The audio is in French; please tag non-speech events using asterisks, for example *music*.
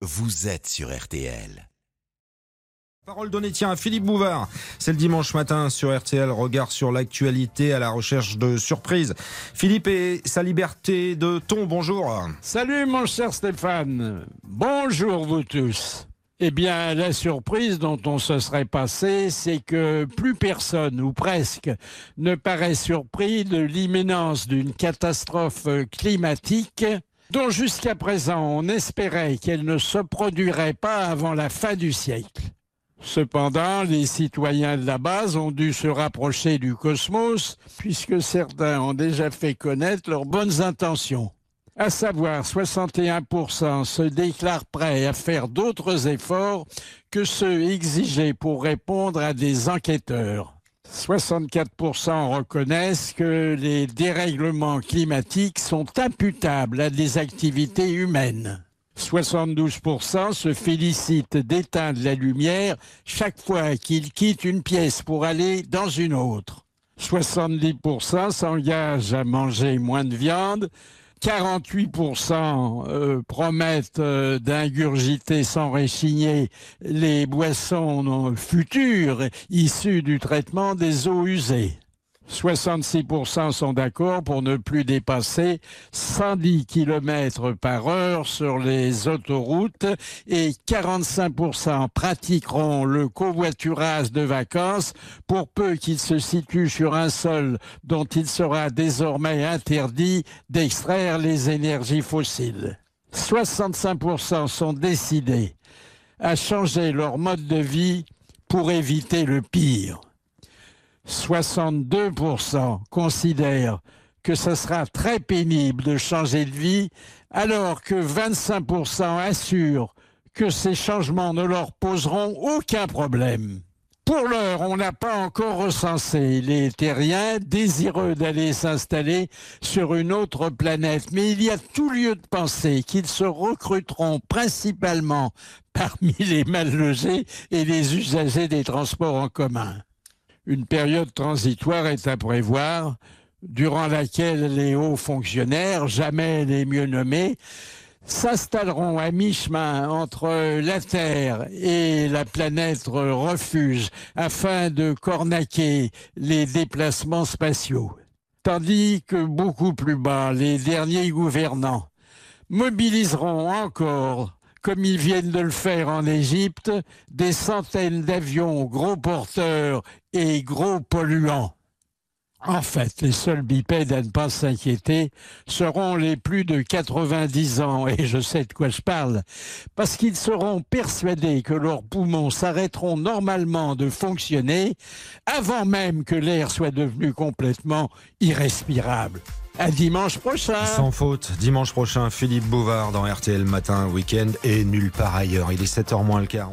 vous êtes sur RTL. Parole donnée tiens à Philippe Bouvard. C'est le dimanche matin sur RTL. Regard sur l'actualité à la recherche de surprises. Philippe et sa liberté de ton. Bonjour. Salut mon cher Stéphane. Bonjour vous tous. Eh bien, la surprise dont on se serait passé, c'est que plus personne, ou presque, ne paraît surpris de l'imminence d'une catastrophe climatique dont jusqu'à présent on espérait qu'elle ne se produirait pas avant la fin du siècle. Cependant, les citoyens de la base ont dû se rapprocher du cosmos, puisque certains ont déjà fait connaître leurs bonnes intentions. À savoir, 61% se déclarent prêts à faire d'autres efforts que ceux exigés pour répondre à des enquêteurs. 64% reconnaissent que les dérèglements climatiques sont imputables à des activités humaines. 72% se félicitent d'éteindre la lumière chaque fois qu'ils quittent une pièce pour aller dans une autre. 70% s'engagent à manger moins de viande. 48% euh, promettent euh, d'ingurgiter sans réchigner les boissons futures issues du traitement des eaux usées. 66% sont d'accord pour ne plus dépasser 110 km par heure sur les autoroutes et 45% pratiqueront le covoiturage de vacances pour peu qu'il se situe sur un sol dont il sera désormais interdit d'extraire les énergies fossiles. 65% sont décidés à changer leur mode de vie pour éviter le pire. 62% considèrent que ce sera très pénible de changer de vie, alors que 25% assurent que ces changements ne leur poseront aucun problème. Pour l'heure, on n'a pas encore recensé les terriens désireux d'aller s'installer sur une autre planète, mais il y a tout lieu de penser qu'ils se recruteront principalement *laughs* parmi les mal logés et les usagers des transports en commun. Une période transitoire est à prévoir, durant laquelle les hauts fonctionnaires, jamais les mieux nommés, s'installeront à mi-chemin entre la Terre et la planète refuge afin de cornaquer les déplacements spatiaux. Tandis que beaucoup plus bas, les derniers gouvernants mobiliseront encore comme ils viennent de le faire en Égypte, des centaines d'avions gros porteurs et gros polluants. En fait, les seuls bipèdes à ne pas s'inquiéter seront les plus de 90 ans, et je sais de quoi je parle, parce qu'ils seront persuadés que leurs poumons s'arrêteront normalement de fonctionner avant même que l'air soit devenu complètement irrespirable. À dimanche prochain. Sans faute, dimanche prochain, Philippe Bouvard dans RTL Matin Week-end et nulle part ailleurs. Il est 7h moins le quart.